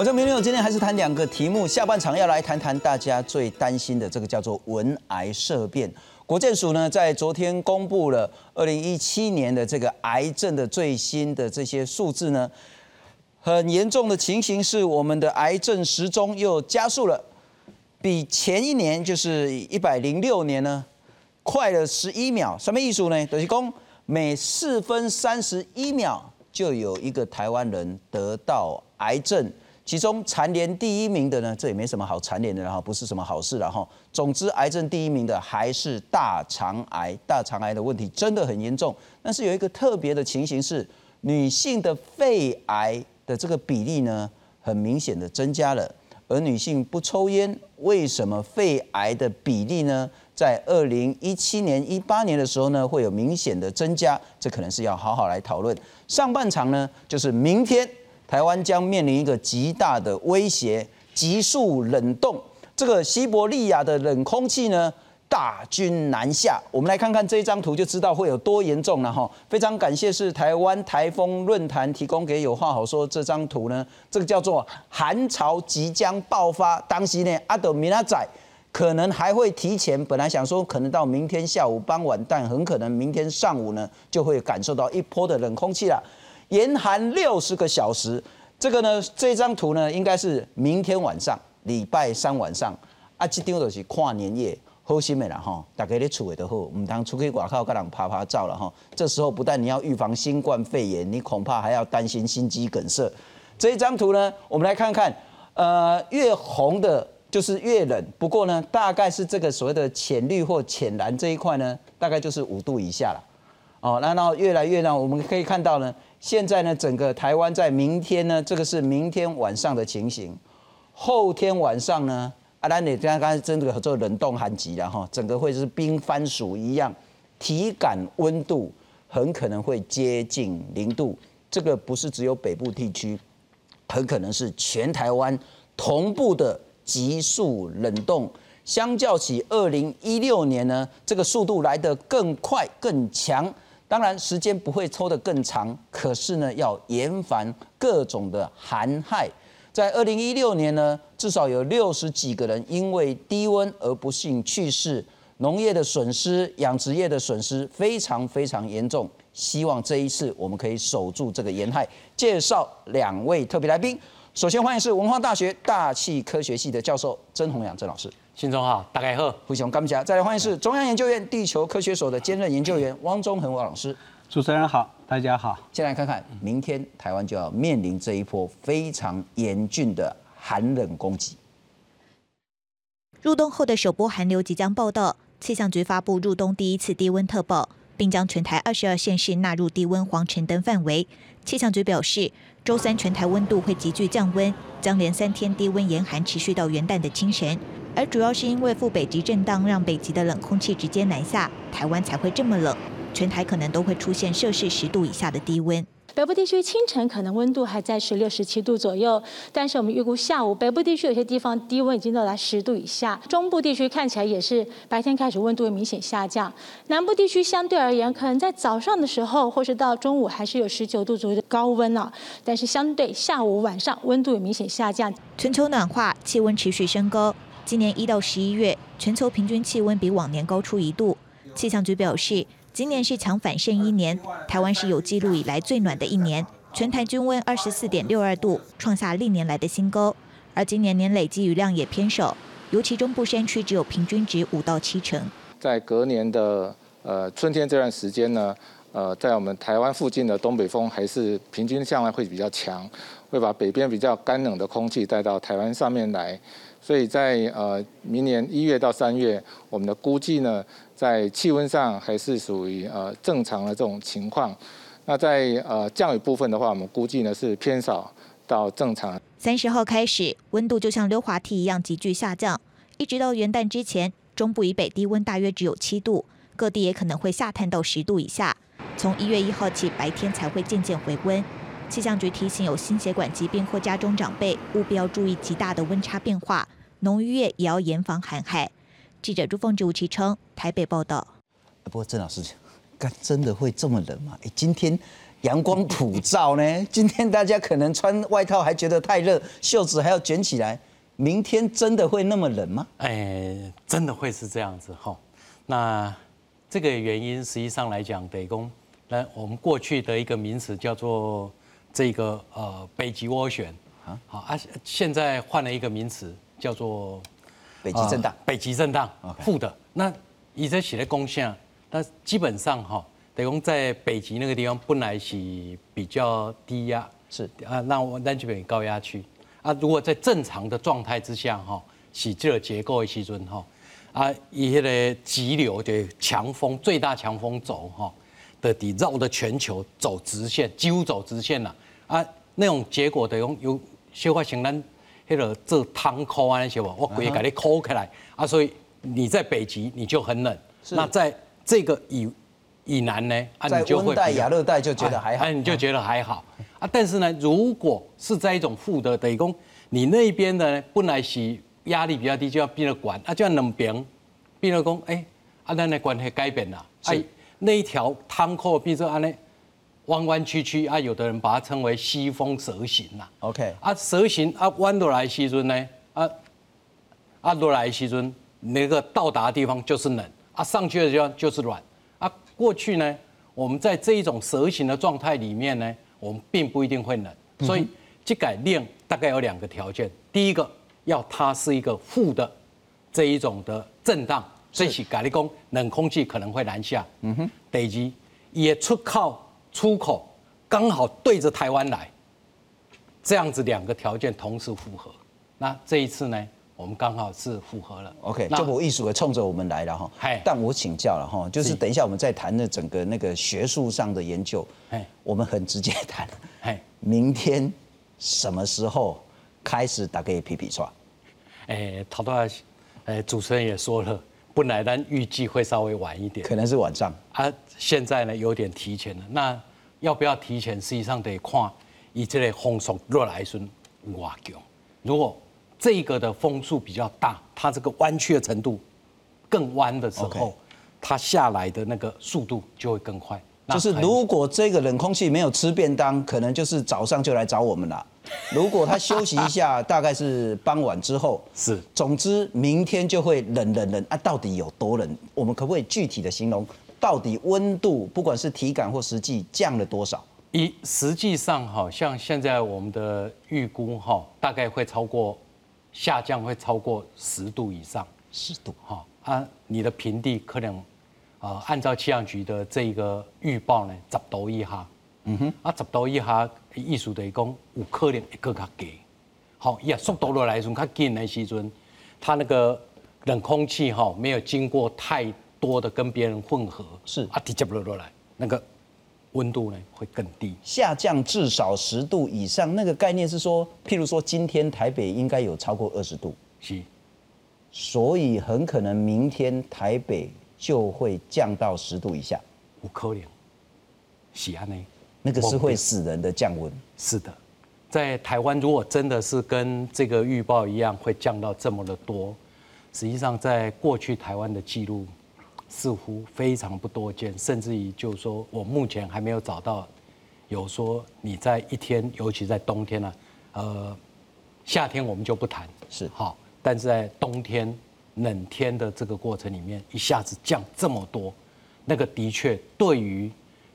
我叫明明，我今天还是谈两个题目。下半场要来谈谈大家最担心的这个叫做文癌色变。国健署呢在昨天公布了二零一七年的这个癌症的最新的这些数字呢，很严重的情形是我们的癌症时钟又加速了，比前一年就是一百零六年呢快了十一秒。什么意思呢？就是讲每四分三十一秒就有一个台湾人得到癌症。其中蝉联第一名的呢，这也没什么好蝉联的哈，不是什么好事了哈。总之，癌症第一名的还是大肠癌，大肠癌的问题真的很严重。但是有一个特别的情形是，女性的肺癌的这个比例呢，很明显的增加了。而女性不抽烟，为什么肺癌的比例呢，在二零一七年、一八年的时候呢，会有明显的增加？这可能是要好好来讨论。上半场呢，就是明天。台湾将面临一个极大的威胁，急速冷冻。这个西伯利亚的冷空气呢，大军南下。我们来看看这张图，就知道会有多严重了哈。非常感谢是台湾台风论坛提供给有话好说这张图呢，这个叫做寒潮即将爆发。当时呢，阿德米拉仔可能还会提前，本来想说可能到明天下午傍晚，但很可能明天上午呢，就会感受到一波的冷空气了。严寒六十个小时，这个呢，这张图呢，应该是明天晚上，礼拜三晚上，啊，这张就是跨年夜，好心的啦哈，大家咧厝里都好，唔当出去外口跟人拍拍照了哈。这时候不但你要预防新冠肺炎，你恐怕还要担心心肌梗塞。这一张图呢，我们来看看，呃，越红的就是越冷，不过呢，大概是这个所谓的浅绿或浅蓝这一块呢，大概就是五度以下了。哦，那然后越来越让我们可以看到呢。现在呢，整个台湾在明天呢，这个是明天晚上的情形。后天晚上呢，阿兰你刚刚真的做冷冻寒极了哈，整个会是冰番薯一样，体感温度很可能会接近零度。这个不是只有北部地区，很可能是全台湾同步的急速冷冻。相较起二零一六年呢，这个速度来得更快更强。当然，时间不会抽得更长，可是呢，要严防各种的寒害。在二零一六年呢，至少有六十几个人因为低温而不幸去世，农业的损失、养殖业的损失非常非常严重。希望这一次我们可以守住这个严害。介绍两位特别来宾，首先欢迎是文化大学大气科学系的教授曾宏阳曾老师。新中好，大家好，胡雄干不再来欢迎是中央研究院地球科学所的兼任研究员 汪中恒汪老师。主持人好，大家好。先来看看，明天台湾就要面临这一波非常严峻的寒冷攻击。入冬后的首波寒流即将报道，气象局发布入冬第一次低温特报，并将全台二十二县市纳入低温黄橙灯范围。气象局表示，周三全台温度会急剧降温，将连三天低温严寒持续到元旦的清晨。而主要是因为副北极震荡，让北极的冷空气直接南下，台湾才会这么冷。全台可能都会出现摄氏十度以下的低温。北部地区清晨可能温度还在十六、十七度左右，但是我们预估下午北部地区有些地方低温已经到达十度以下。中部地区看起来也是白天开始温度会明显下降。南部地区相对而言，可能在早上的时候或是到中午还是有十九度左右的高温啊，但是相对下午晚上温度有明显下降。全球暖化，气温持续升高。今年一到十一月，全球平均气温比往年高出一度。气象局表示，今年是强反盛一年，台湾是有记录以来最暖的一年，全台均温二十四点六二度，创下历年来的新高。而今年年累积雨量也偏少，尤其中部山区只有平均值五到七成。在隔年的呃春天这段时间呢，呃，在我们台湾附近的东北风还是平均向来会比较强，会把北边比较干冷的空气带到台湾上面来。所以在呃明年一月到三月，我们的估计呢，在气温上还是属于呃正常的这种情况。那在呃降雨部分的话，我们估计呢是偏少到正常。三十号开始，温度就像溜滑梯一样急剧下降，一直到元旦之前，中部以北低温大约只有七度，各地也可能会下探到十度以下。从一月一号起，白天才会渐渐回温。气象局提醒有心血管疾病或家中长辈，务必要注意极大的温差变化。农渔业也要严防寒害。记者朱凤竹其称台北报道。不过郑老师，干真的会这么冷吗？哎，今天阳光普照呢？今天大家可能穿外套还觉得太热，袖子还要卷起来。明天真的会那么冷吗？哎，真的会是这样子哈。那这个原因实际上来讲，北宫，那我们过去的一个名词叫做这个呃北极涡旋啊，好啊，现在换了一个名词叫做北极震荡。北极震荡，负的。那以这写的贡献，那基本上哈，等于在北极那个地方本来是比较低压，是啊，那我南极北高压区。啊，如果在正常的状态之下，哈，是这个结构的时阵，哈，啊，以迄个急流的强风，最大强风走，哈，的底绕着全球走直线，几乎走直线了，啊，那种结果等于有消化型咱迄个做汤扣啊那些吧，我可以给你抠起来，啊，所以你在北极你就很冷，那在这个以以南呢，啊，你就会温带亚热带就觉得还好，你就觉得还好。啊，但是呢，如果是在一种负的，等于讲你那边的呢，本来是压力比较低，就要变得管，啊，就要冷冰，变得讲，哎，啊，咱的关系改变了，哎，那一条汤口变成安尼弯弯曲曲，啊，有的人把它称为西风蛇形啦。OK，啊，蛇形啊，弯落来西尊呢，啊，啊落来西尊那个到达的地方就是冷，啊，上去的地方就是软，啊，过去呢，我们在这一种蛇形的状态里面呢。我们并不一定会冷，所以这改练大概有两个条件。第一个，要它是一个负的这一种的震荡，所以改立功冷空气可能会南下。嗯哼，北极也出靠出口刚好对着台湾来，这样子两个条件同时符合。那这一次呢，我们刚好是符合了。OK，就我艺术也冲着我们来了哈。但我请教了哈，就是等一下我们再谈的整个那个学术上的研究。我们很直接谈，明天什么时候开始打给皮皮刷？哎，陶大，哎，主持人也说了，本来咱预计会稍微晚一点，可能是晚上。啊，现在呢有点提前了。那要不要提前？实际上得看以这类风速落来时哇强。如果这个的风速比较大，它这个弯曲的程度更弯的时候，它下来的那个速度就会更快。就是如果这个冷空气没有吃便当，可能就是早上就来找我们了。如果他休息一下，大概是傍晚之后。是。总之，明天就会冷冷冷啊！到底有多冷？我们可不可以具体的形容？到底温度，不管是体感或实际，降了多少？一实际上，好，像现在我们的预估，哈，大概会超过下降，会超过十度以上。十度，哈啊，你的平地可能。啊，按照气象局的这个预报呢，十度以下，嗯哼，啊，十度以下，意思等于讲有可能会更加低。好，也速度落来从较近的时阵，它那个冷空气哈没有经过太多的跟别人混合，是啊，直接落落来，那个温度呢会更低，下降至少十度以上。那个概念是说，譬如说今天台北应该有超过二十度，是，所以很可能明天台北。就会降到十度以下，五可能，喜安呢？那个是会死人的降温。是的，在台湾如果真的是跟这个预报一样，会降到这么的多，实际上在过去台湾的记录似乎非常不多见，甚至于就是说我目前还没有找到有说你在一天，尤其在冬天呢，呃，夏天我们就不谈是好，但是在冬天。冷天的这个过程里面，一下子降这么多，那个的确对于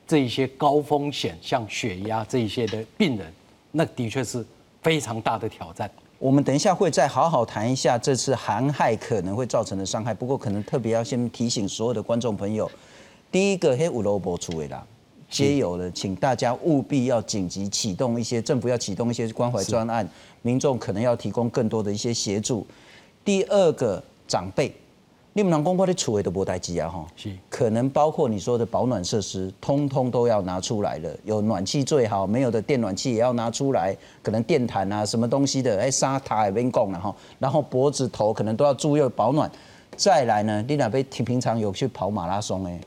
这一些高风险，像血压这一些的病人，那的确是非常大的挑战。我们等一下会再好好谈一下这次寒害可能会造成的伤害。不过，可能特别要先提醒所有的观众朋友，第一个黑五楼博出位啦，皆有了，请大家务必要紧急启动一些政府要启动一些关怀专案，民众可能要提供更多的一些协助。第二个。长辈，你们能公婆的储位都不待机啊哈，是，可能包括你说的保暖设施，通通都要拿出来了。有暖气最好，没有的电暖气也要拿出来。可能电毯啊，什么东西的，哎，沙塔也别供了哈。然后脖子头可能都要注意保暖。再来呢，你那边平平常有去跑马拉松哎，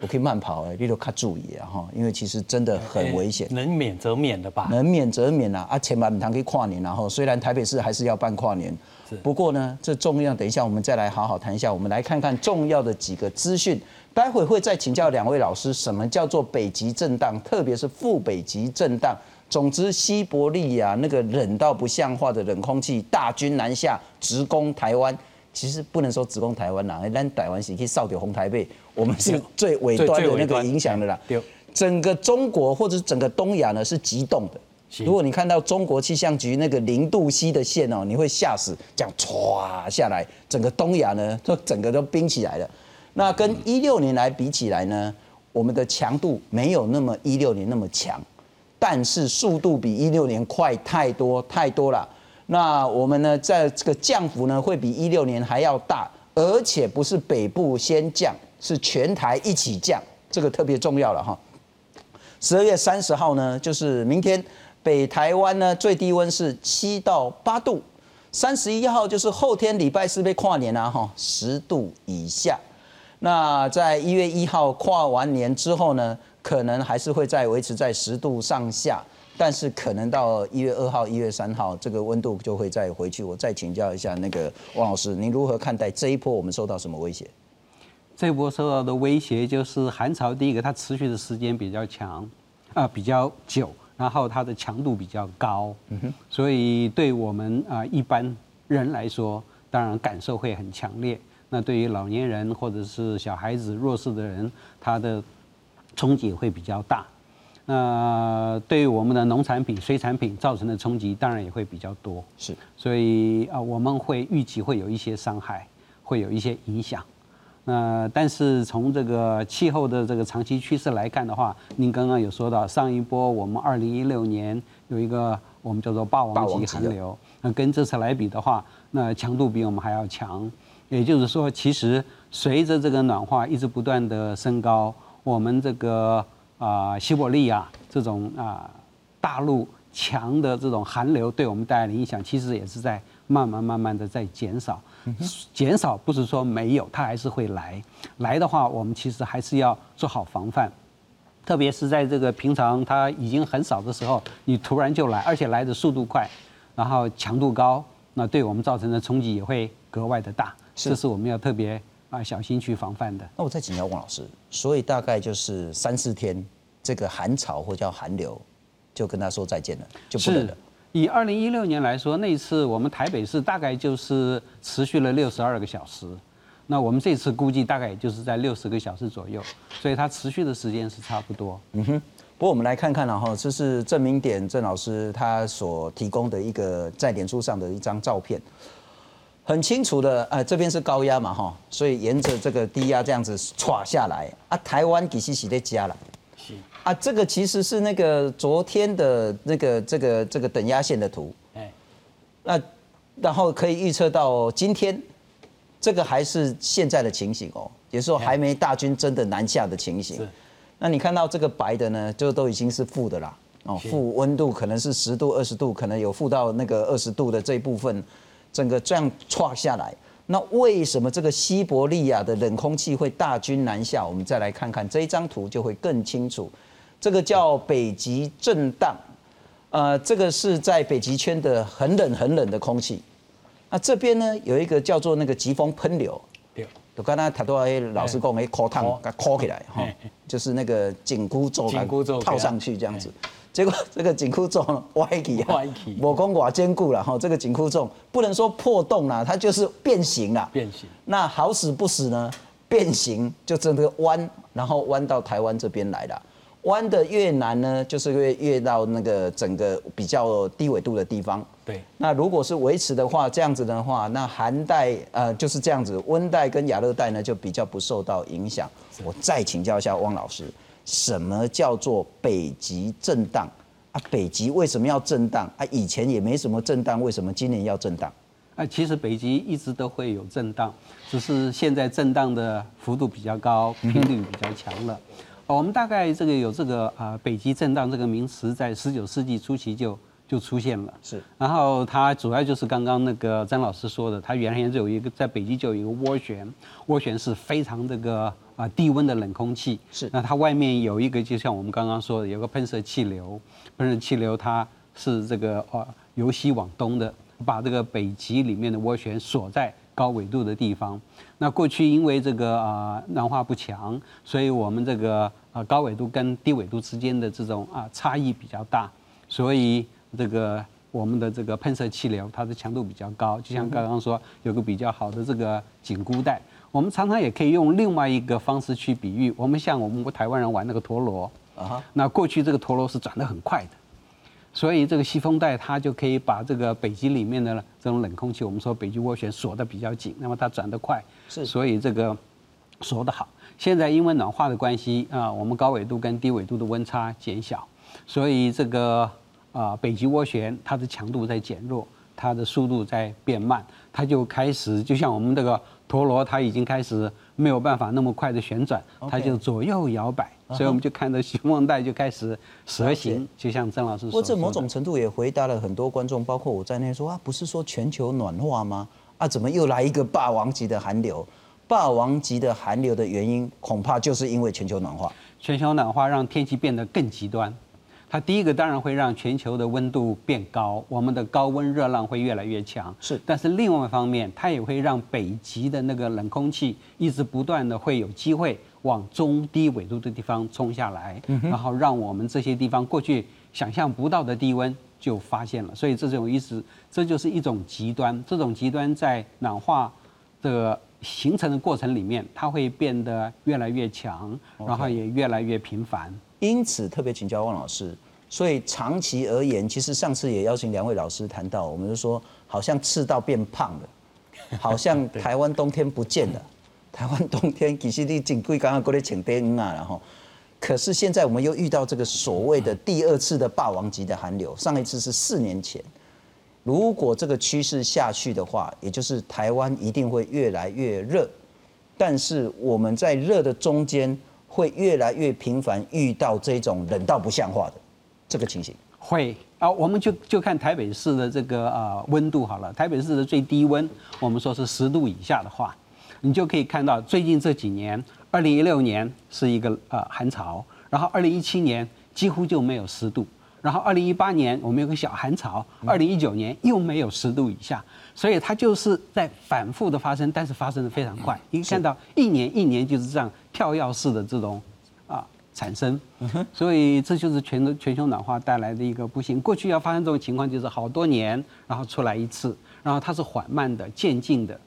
我可以慢跑哎，你都卡注意啊哈，因为其实真的很危险。能免则免的吧？能免则免啊！啊，千万不堂可以跨年，然后虽然台北市还是要办跨年，不过呢，这重要。等一下我们再来好好谈一下，我们来看看重要的几个资讯。待会会再请教两位老师，什么叫做北极震荡，特别是副北极震荡。总之，西伯利亚那个冷到不像话的冷空气大军南下，直攻台湾。其实不能说直攻台湾啦，咱台湾是可以扫掉红台北，我们是 最尾端的那个影响的啦。整个中国或者整个东亚呢是急冻的。如果你看到中国气象局那个零度 C 的线哦，你会吓死，这样唰下来，整个东亚呢都整个都冰起来了。那跟一六年来比起来呢，我们的强度没有那么一六年那么强，但是速度比一六年快太多太多了。那我们呢，在这个降幅呢，会比一六年还要大，而且不是北部先降，是全台一起降，这个特别重要了哈。十二月三十号呢，就是明天，北台湾呢最低温是七到八度，三十一号就是后天礼拜四被跨年了哈，十度以下。那在一月一号跨完年之后呢，可能还是会再维持在十度上下。但是可能到一月二号、一月三号，这个温度就会再回去。我再请教一下那个汪老师，您如何看待这一波我们受到什么威胁？这一波受到的威胁就是寒潮，第一个它持续的时间比较长，啊比较久，然后它的强度比较高，所以对我们啊一般人来说，当然感受会很强烈。那对于老年人或者是小孩子、弱势的人，他的冲击会比较大。那对于我们的农产品、水产品造成的冲击，当然也会比较多。是，所以啊，我们会预计会有一些伤害，会有一些影响。那但是从这个气候的这个长期趋势来看的话，您刚刚有说到上一波我们二零一六年有一个我们叫做霸王级寒流，那跟这次来比的话，那强度比我们还要强。也就是说，其实随着这个暖化一直不断的升高，我们这个。啊，西伯利亚这种啊大陆强的这种寒流对我们带来的影响，其实也是在慢慢慢慢的在减少。减少不是说没有，它还是会来。来的话，我们其实还是要做好防范。特别是在这个平常它已经很少的时候，你突然就来，而且来的速度快，然后强度高，那对我们造成的冲击也会格外的大。这是我们要特别。啊，小心去防范的。那我再请教王老师，所以大概就是三四天，这个寒潮或叫寒流，就跟他说再见了，就不能了。以二零一六年来说，那次我们台北市大概就是持续了六十二个小时，那我们这次估计大概也就是在六十个小时左右，所以它持续的时间是差不多。嗯哼。不过我们来看看了哈，这是郑明典郑老师他所提供的一个在脸书上的一张照片。很清楚的，呃，这边是高压嘛，哈，所以沿着这个低压这样子歘下来啊，台湾其实是在加了，啊，这个其实是那个昨天的那个这个这个等压线的图，哎，那然后可以预测到今天，这个还是现在的情形哦，也是说还没大军真的南下的情形，那你看到这个白的呢，就都已经是负的啦，哦，负温度可能是十度、二十度，可能有负到那个二十度的这一部分。整个这样歘下来，那为什么这个西伯利亚的冷空气会大军南下？我们再来看看这一张图就会更清楚。这个叫北极震荡，呃，这个是在北极圈的很冷很冷的空气。那这边呢有一个叫做那个疾风喷流，就刚才他都老师讲，哎，烤烫，给烤起来哈，就是那个紧箍咒，紧箍咒套上去这样子。结果 这个紧箍咒歪起啊，我公寡坚固了哈，这个紧箍咒不能说破洞了，它就是变形了。变形。那好死不死呢？变形就真的弯，然后弯到台湾这边来了。弯的越南呢，就是越越到那个整个比较低纬度的地方。对。那如果是维持的话，这样子的话，那寒带呃就是这样子，温带跟亚热带呢就比较不受到影响。我再请教一下汪老师。什么叫做北极震荡啊？北极为什么要震荡啊？以前也没什么震荡，为什么今年要震荡？啊，其实北极一直都会有震荡，只是现在震荡的幅度比较高，频率比较强了。我们大概这个有这个啊，北极震荡这个名词，在十九世纪初期就就出现了。是。然后它主要就是刚刚那个张老师说的，它原先就有一个在北极就有一个涡旋，涡旋是非常这个。啊低温的冷空气。是那它外面有一个，就像我们刚刚说的，有个喷射气流，喷射气流它是这个呃由西往东的，把这个北极里面的涡旋锁在高纬度的地方。那过去因为这个啊暖化不强，所以我们这个啊高纬度跟低纬度之间的这种啊差异比较大，所以这个我们的这个喷射气流它的强度比较高。就像刚刚说有个比较好的这个紧箍带，我们常常也可以用另外一个方式去比喻，我们像我们台湾人玩那个陀螺啊哈，那过去这个陀螺是转得很快的。所以这个西风带它就可以把这个北极里面的这种冷空气，我们说北极涡旋锁得比较紧，那么它转得快，是所以这个锁得好。现在因为暖化的关系啊，我们高纬度跟低纬度的温差减小，所以这个啊北极涡旋它的强度在减弱，它的速度在变慢，它就开始就像我们这个陀螺，它已经开始没有办法那么快的旋转，它就左右摇摆，所以我们就看到西风带就开始蛇了形解，就像郑老师不过这所说的。某种程度也回答了很多观众，包括我在内说啊，不是说全球暖化吗？啊，怎么又来一个霸王级的寒流？霸王级的寒流的原因，恐怕就是因为全球暖化。全球暖化让天气变得更极端。它第一个当然会让全球的温度变高，我们的高温热浪会越来越强。是但是另外一方面，它也会让北极的那个冷空气一直不断的会有机会往中低纬度的地方冲下来，然后让我们这些地方过去想象不到的低温就发现了。所以这种意思，这就是一种极端。这种极端在暖化的形成的过程里面，它会变得越来越强，然后也越来越频繁。因此，特别请教汪老师，所以长期而言，其实上次也邀请两位老师谈到，我们就说好像赤道变胖了，好像 台湾冬天不见了。台湾冬天其实你仅贵刚刚过来请灯啊，然后，可是现在我们又遇到这个所谓的第二次的霸王级的寒流，上一次是四年前。如果这个趋势下去的话，也就是台湾一定会越来越热，但是我们在热的中间会越来越频繁遇到这种冷到不像话的这个情形。会啊，我们就就看台北市的这个呃温度好了。台北市的最低温，我们说是十度以下的话，你就可以看到最近这几年，二零一六年是一个呃寒潮，然后二零一七年几乎就没有十度，然后二零一八年我们有个小寒潮，二零一九年又没有十度以下，所以它就是在反复的发生，但是发生的非常快。你看到一年一年就是这样跳跃式的这种啊产生，所以这就是全全球暖化带来的一个不幸。过去要发生这种情况，就是好多年，然后出来一次，然后它是缓慢的、渐进的、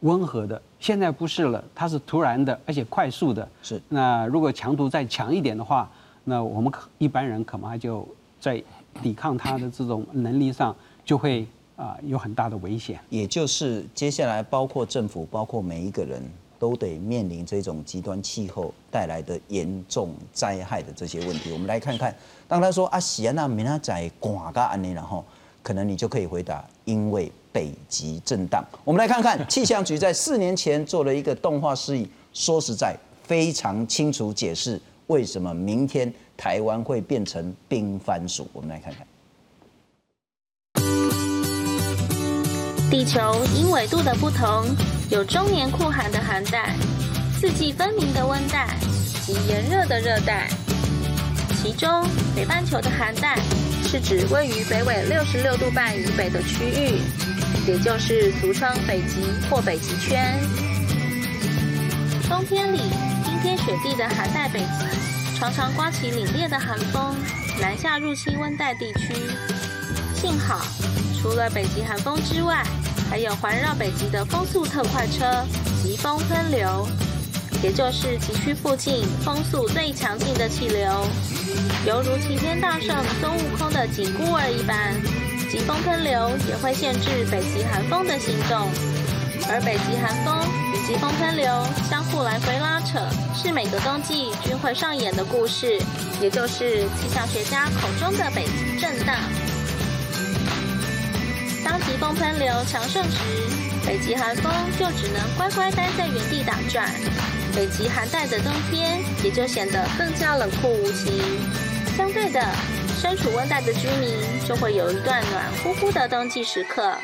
温和的。现在不是了，它是突然的，而且快速的。是那如果强度再强一点的话，那我们可一般人恐怕就在抵抗它的这种能力上就会啊、有很大的危险。也就是接下来包括政府，包括每一个人都得面临这种极端气候带来的严重灾害的这些问题。我们来看看，当他说啊，喜安娜米娜仔寡噶安尼，然后可能你就可以回答，因为北极震荡。我们来看看气象局在四年前做了一个动画示意，说实在非常清楚解释为什么明天台湾会变成冰番薯。我们来看看。地球因纬度的不同，有终年酷寒的寒带、四季分明的温带及炎热的热带。其中，北半球的寒带是指位于北纬六十六度半以北的区域，也就是俗称北极或北极圈。冬天里冰天雪地的寒带北极，常常刮起凛冽的寒风，南下入侵温带地区。幸好，除了北极寒风之外，还有环绕北极的风速特快车——疾风喷流，也就是极区附近风速最强劲的气流，犹如齐天大圣孙悟空的紧箍儿一般。疾风喷流也会限制北极寒风的行动，而北极寒风疾风喷流相互来回拉扯，是每个冬季均会上演的故事，也就是气象学家口中的北极震荡。当疾风喷流强盛时，北极寒风就只能乖乖待在原地打转，北极寒带的冬天也就显得更加冷酷无情。相对的，身处温带的居民就会有一段暖乎乎的冬季时刻。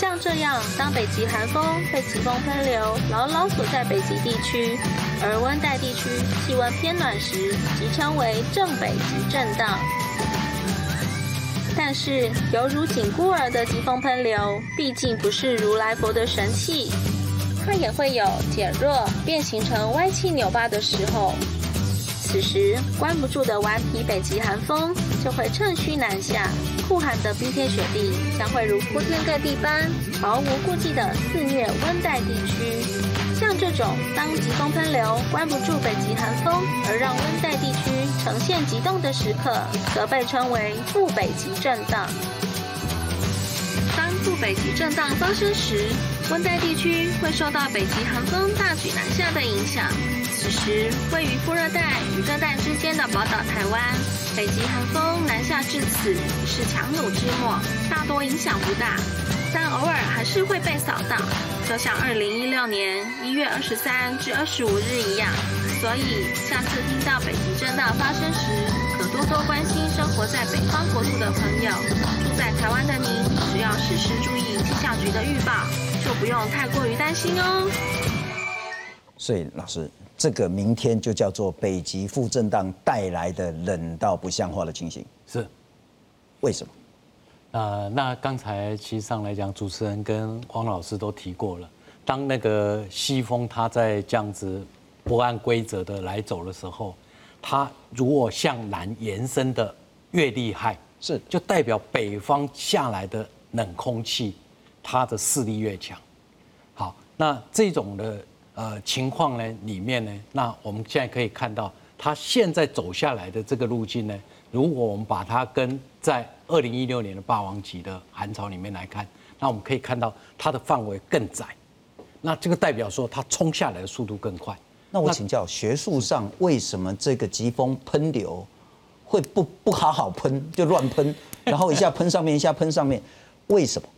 像这样，当北极寒风被疾风喷流牢牢锁在北极地区，而温带地区气温偏暖时，即称为正北极震荡。但是，犹如紧箍儿的疾风喷流，毕竟不是如来佛的神器，它也会有减弱、变形成歪七扭八的时候。此时，关不住的顽皮北极寒风就会趁虚南下，酷寒的冰天雪地将会如铺天盖地般毫无顾忌的肆虐温带地区。像这种当疾风喷流关不住北极寒风，而让温带地区呈现急冻的时刻，则被称为副北极震荡。当副北极震荡发生时，温带地区会受到北极寒风大举南下的影响。此时，位于副热带与热带之间的宝岛台湾，北极寒风南下至此已是强弩之末，大多影响不大，但偶尔还是会被扫荡，就像二零一六年一月二十三至二十五日一样。所以，下次听到北极震荡发生时，可多多关心生活在北方国土的朋友。住在台湾的您，只要适时注意气象局的预报，就不用太过于担心哦。所以，老师。这个明天就叫做北极负震荡带来的冷到不像话的情形，是为什么？呃，那刚才其实上来讲，主持人跟黄老师都提过了，当那个西风它在这样子不按规则的来走的时候，它如果向南延伸的越厉害，是就代表北方下来的冷空气，它的势力越强。好，那这种的。呃，情况呢里面呢，那我们现在可以看到，它现在走下来的这个路径呢，如果我们把它跟在二零一六年的霸王级的寒潮里面来看，那我们可以看到它的范围更窄，那这个代表说它冲下来的速度更快。那我请教，学术上为什么这个疾风喷流会不不好好喷就乱喷，然后一下喷上面，一下喷上面，为什么？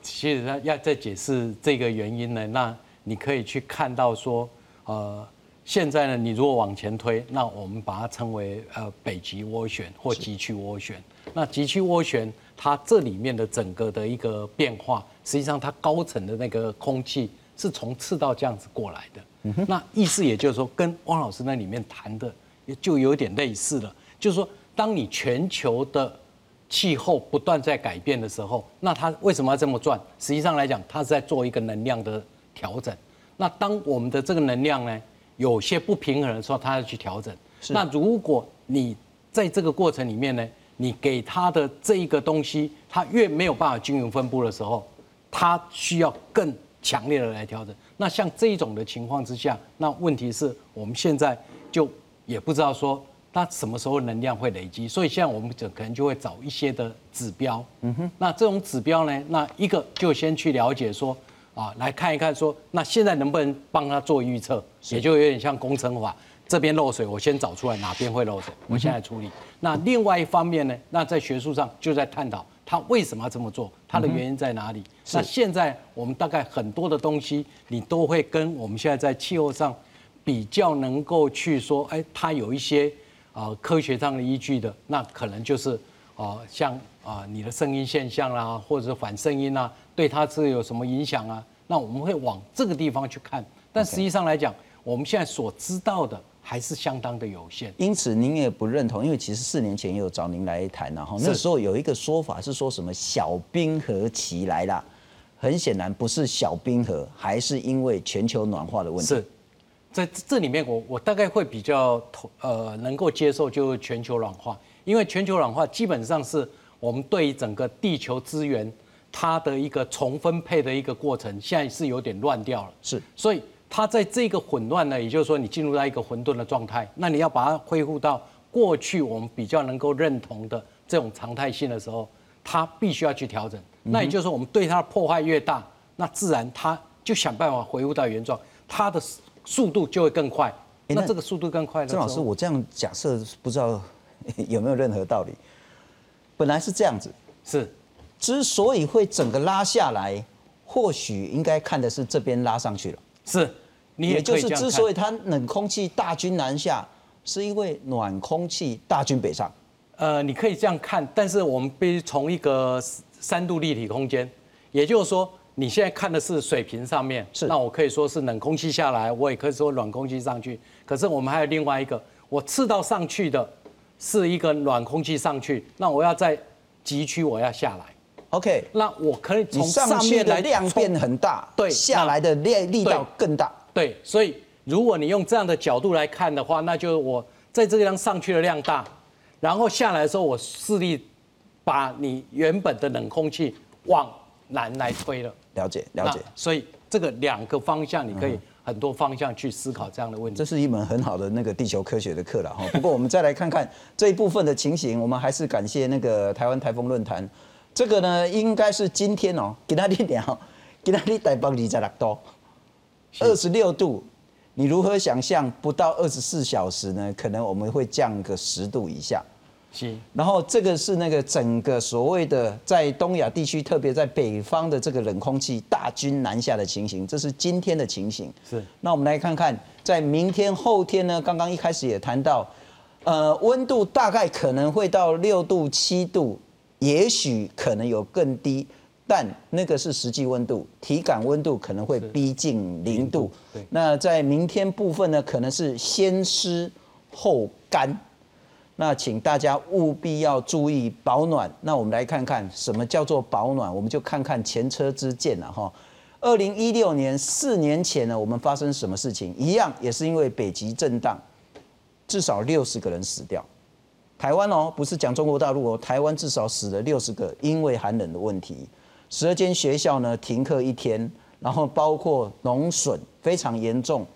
其实要再解释这个原因呢，那。你可以去看到说，呃，现在呢，你如果往前推，那我们把它称为呃北极涡旋或极区涡旋。那极区涡旋它这里面的整个的一个变化，实际上它高层的那个空气是从赤道这样子过来的。那意思也就是说，跟汪老师那里面谈的也就有点类似了，就是说，当你全球的气候不断在改变的时候，那它为什么要这么转？实际上来讲，它是在做一个能量的。调整，那当我们的这个能量呢有些不平衡的时候，它要去调整。那如果你在这个过程里面呢，你给它的这一个东西，它越没有办法均匀分布的时候，它需要更强烈的来调整。那像这一种的情况之下，那问题是我们现在就也不知道说那什么时候能量会累积，所以现在我们就可能就会找一些的指标。嗯哼，那这种指标呢，那一个就先去了解说。啊，来看一看，说那现在能不能帮他做预测？也就有点像工程法，这边漏水，我先找出来哪边会漏水，我现在处理。那另外一方面呢，那在学术上就在探讨他为什么要这么做，他的原因在哪里？那现在我们大概很多的东西，你都会跟我们现在在气候上比较能够去说，哎，它有一些啊科学上的依据的，那可能就是啊像啊你的声音现象啦，或者是反声音啊。对它是有什么影响啊？那我们会往这个地方去看，但实际上来讲，我们现在所知道的还是相当的有限。因此，您也不认同，因为其实四年前也有找您来谈，然后那时候有一个说法是说什么小冰河期来了，很显然不是小冰河，还是因为全球暖化的问题。是，在这里面，我我大概会比较投呃能够接受，就是全球暖化，因为全球暖化基本上是我们对于整个地球资源。它的一个重分配的一个过程，现在是有点乱掉了。是，所以它在这个混乱呢，也就是说你进入到一个混沌的状态，那你要把它恢复到过去我们比较能够认同的这种常态性的时候，它必须要去调整。那也就是说，我们对它的破坏越大，那自然它就想办法恢复到原状，它的速度就会更快。那这个速度更快，郑老师，我这样假设不知道 有没有任何道理？本来是这样子，是。之所以会整个拉下来，或许应该看的是这边拉上去了。是，你也就是之所以它冷空气大军南下，是因为暖空气大军北上。呃，你可以这样看，但是我们必须从一个三度立体空间，也就是说，你现在看的是水平上面，是那我可以说是冷空气下来，我也可以说暖空气上去。可是我们还有另外一个，我赤道上去的是一个暖空气上去，那我要在极区我要下来，OK，那我可以从上面来冲量变很大，对下来的力力道更大。对，所以如果你用这样的角度来看的话，那就是我在这个地方上去的量大，然后下来的时候我势力把你原本的冷空气往南来推了。了解了解，所以这个两个方向，你可以很多方向去思考这样的问题。这是一门很好的那个地球科学的课了哈。不过我们再来看看这一部分的情形，我们还是感谢那个台湾台风论坛。这个呢，应该是今天哦，给他一点哦，给他一台北二十六度，二十六度，你如何想象不到二十四小时呢？可能我们会降个十度以下。是然后这个是那个整个所谓的在东亚地区，特别在北方的这个冷空气大军南下的情形，这是今天的情形。是那我们来看看，在明天、后天呢？刚刚一开始也谈到，呃，温度大概可能会到六度、七度，也许可能有更低，但那个是实际温度，体感温度可能会逼近零度。对那在明天部分呢，可能是先湿后干。那请大家务必要注意保暖。那我们来看看什么叫做保暖，我们就看看前车之鉴了哈。二零一六年四年前呢，我们发生什么事情？一样也是因为北极震荡，至少六十个人死掉。台湾哦，不是讲中国大陆哦，台湾至少死了六十个，因为寒冷的问题。十二间学校呢停课一天，然后包括农损非常严重，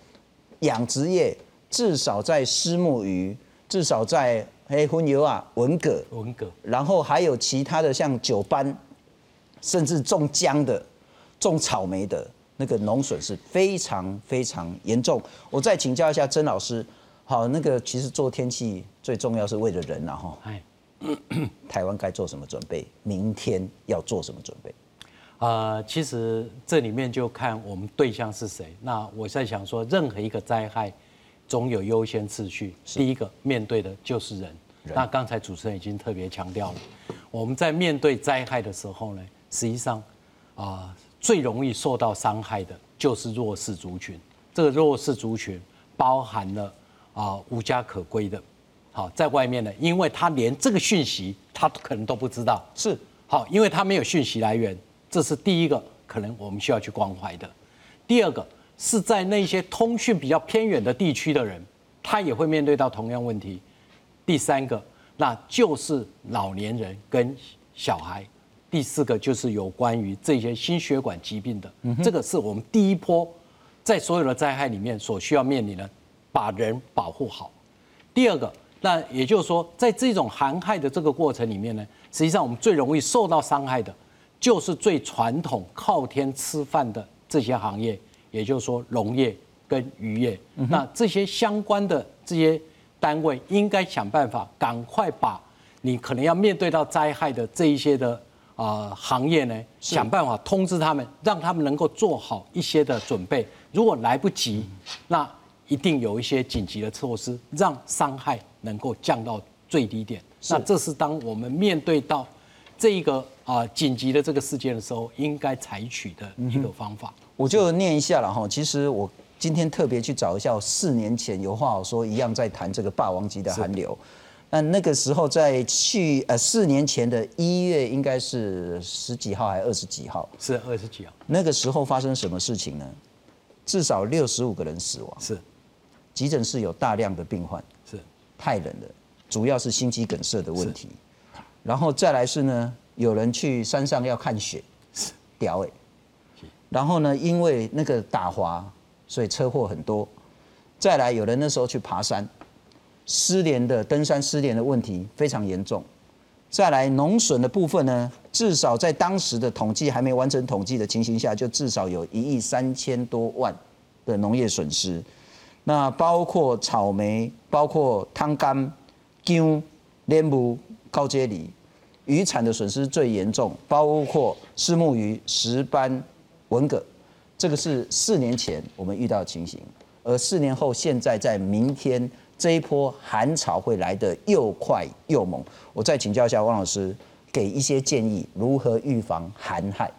养殖业至少在虱目鱼，至少在黑荤油啊、文蛤，文革，然后还有其他的像酒斑，甚至种姜的、种草莓的那个农损是非常非常严重。我再请教一下曾老师，好，那个其实做天气最重要是为了人然后哎，台湾该做什么准备？明天要做什么准备？呃，其实这里面就看我们对象是谁。那我在想说，任何一个灾害总有优先次序，第一个面对的就是人。那刚才主持人已经特别强调了，我们在面对灾害的时候呢，实际上啊、最容易受到伤害的就是弱势族群。这个弱势族群包含了啊、无家可归的，好，在外面呢，因为他连这个讯息他可能都不知道，是好，因为他没有讯息来源，这是第一个可能我们需要去关怀的。第二个是在那些通讯比较偏远的地区的人，他也会面对到同样问题。第三个，那就是老年人跟小孩。第四个就是有关于这些心血管疾病的，这个是我们第一波在所有的灾害里面所需要面临的，把人保护好。第二个，那也就是说，在这种寒害的这个过程里面呢，实际上我们最容易受到伤害的，就是最传统靠天吃饭的这些行业，也就是说农业跟渔业。那这些相关的这些单位，应该想办法赶快把你可能要面对到灾害的这一些的啊、行业呢，想办法通知他们，让他们能够做好一些的准备。如果来不及，那一定有一些紧急的措施，让伤害能够降到最低点。那这是当我们面对到这一个啊、紧急的这个事件的时候，应该采取的一个方法。我就念一下了哈。其实我今天特别去找一下，四年前有话好说一样在谈这个霸王级的寒流。那那个时候在去呃四年前的一月，应该是十几号还是二十几号？是二十几号，那个时候发生什么事情呢？至少六十五个人死亡，是急诊室有大量的病患，是太冷了，主要是心肌梗塞的问题。然后再来是呢，有人去山上要看雪，屌哎。然后呢，因为那个打滑，所以车祸很多。再来，有人那时候去爬山，失联的登山失联的问题非常严重。再来，农损的部分呢，至少在当时的统计还没完成统计的情形下，就至少有一亿三千多万的农业损失。那包括草莓，包括汤柑、姜、莲雾、高阶梨，渔产的损失最严重，包括虱目鱼、石斑、文蛤，这个是四年前我们遇到的情形，而四年后，现在在明天这一波寒潮会来得又快又猛。我再请教一下汪老师，给一些建议，如何预防寒害？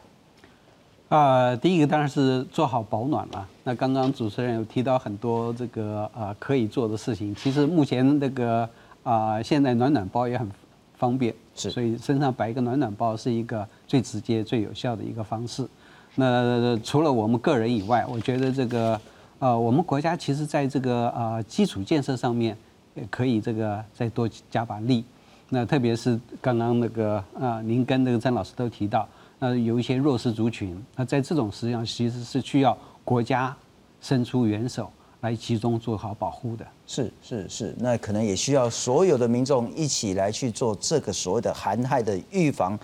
啊，第一个当然是做好保暖了。那刚刚主持人有提到很多这个啊可以做的事情，其实目前那个啊现在暖暖包也很方便，是所以身上摆一个暖暖包是一个最直接、最有效的一个方式。那除了我们个人以外，我觉得这个呃我们国家其实在这个呃基础建设上面也可以这个再多加把力。那特别是刚刚那个啊您跟那个曾老师都提到。那有一些弱势族群，那在这种实际上其实是需要国家伸出援手来集中做好保护的。是是是，那可能也需要所有的民众一起来去做这个所谓的寒害的预防。